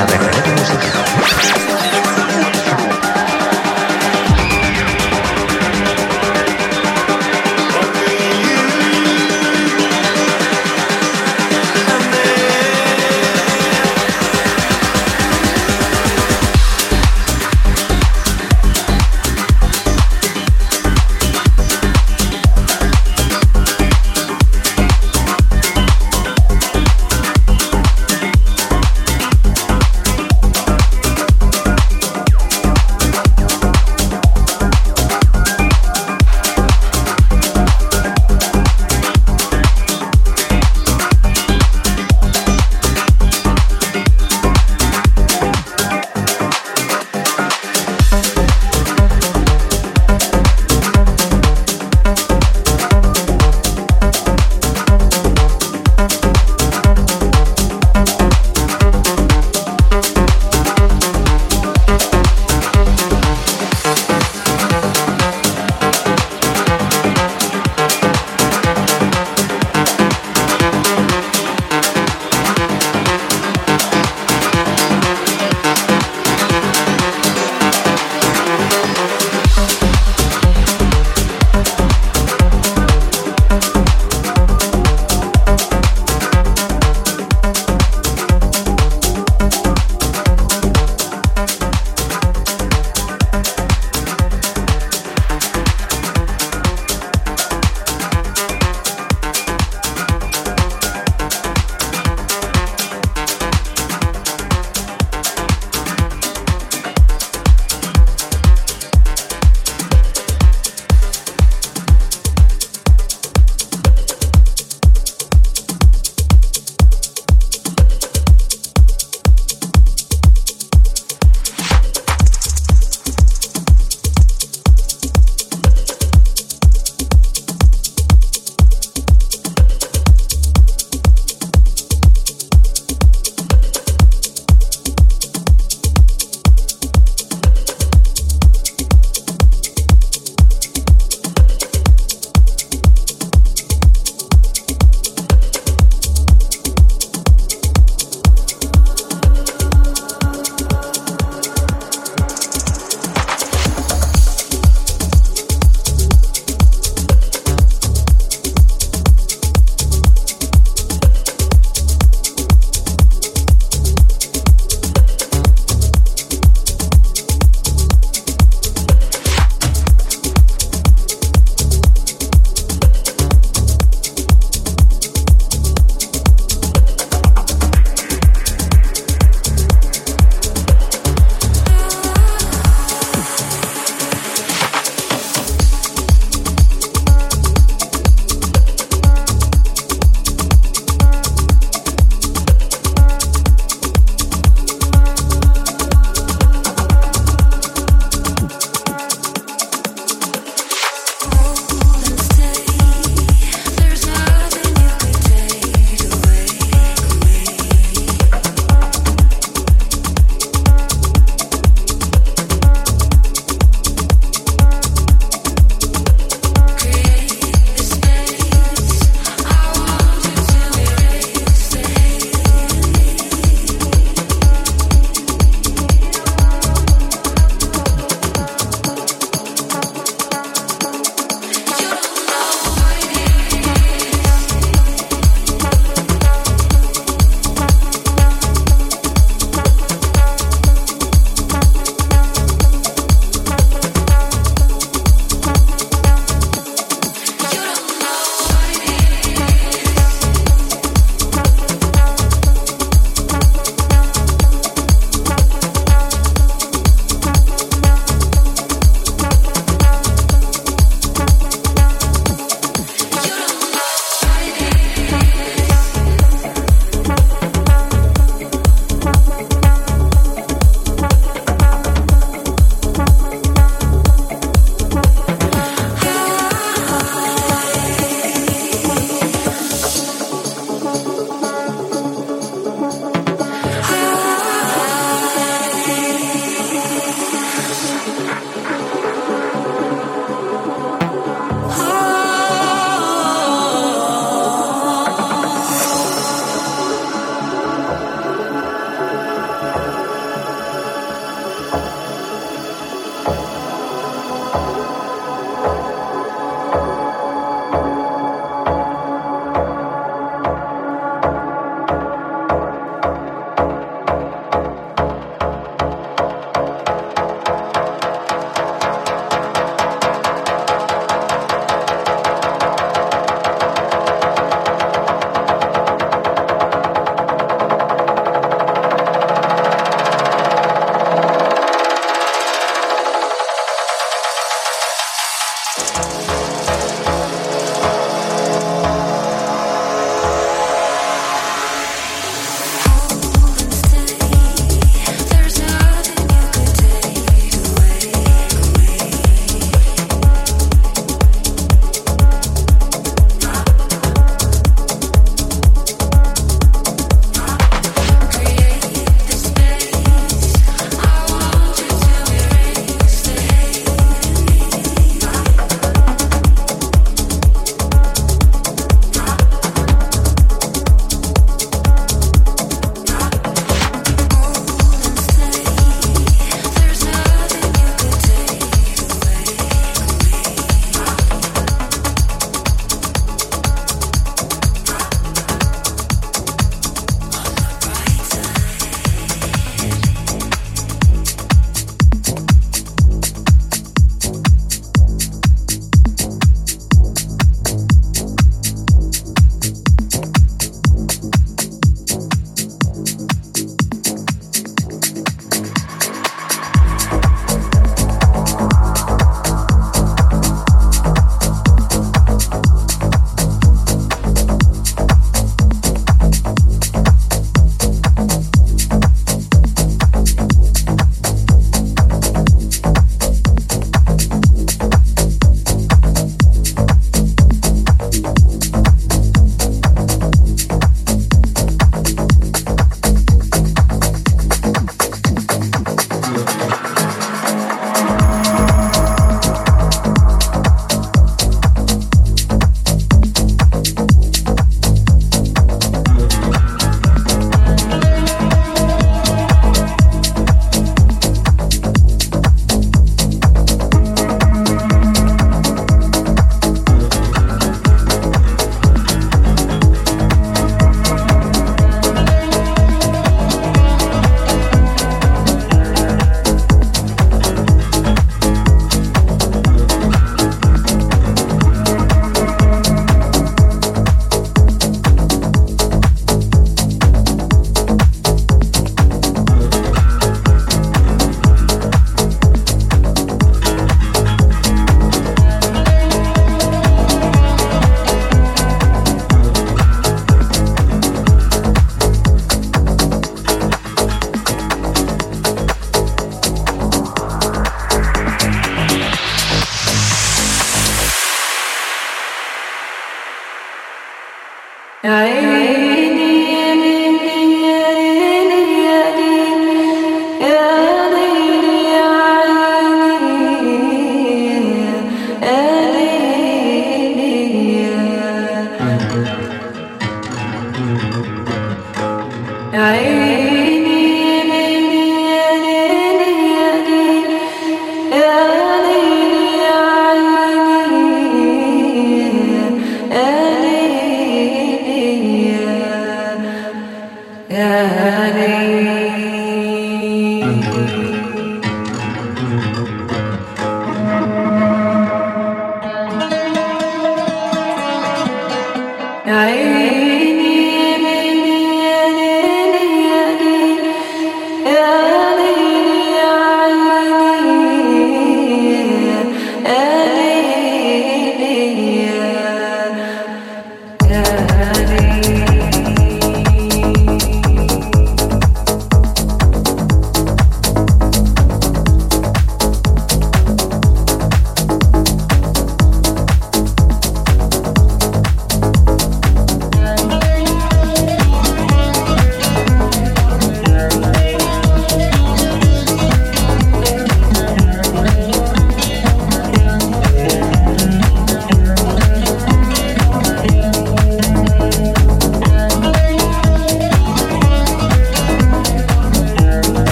La verdadera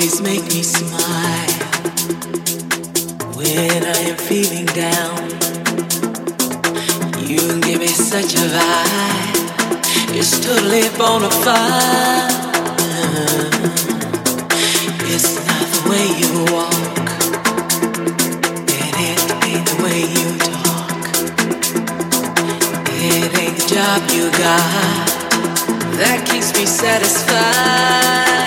always make me smile when I am feeling down. You give me such a vibe, it's totally bona fide. It's not the way you walk, and it ain't the way you talk. It ain't the job you got that keeps me satisfied.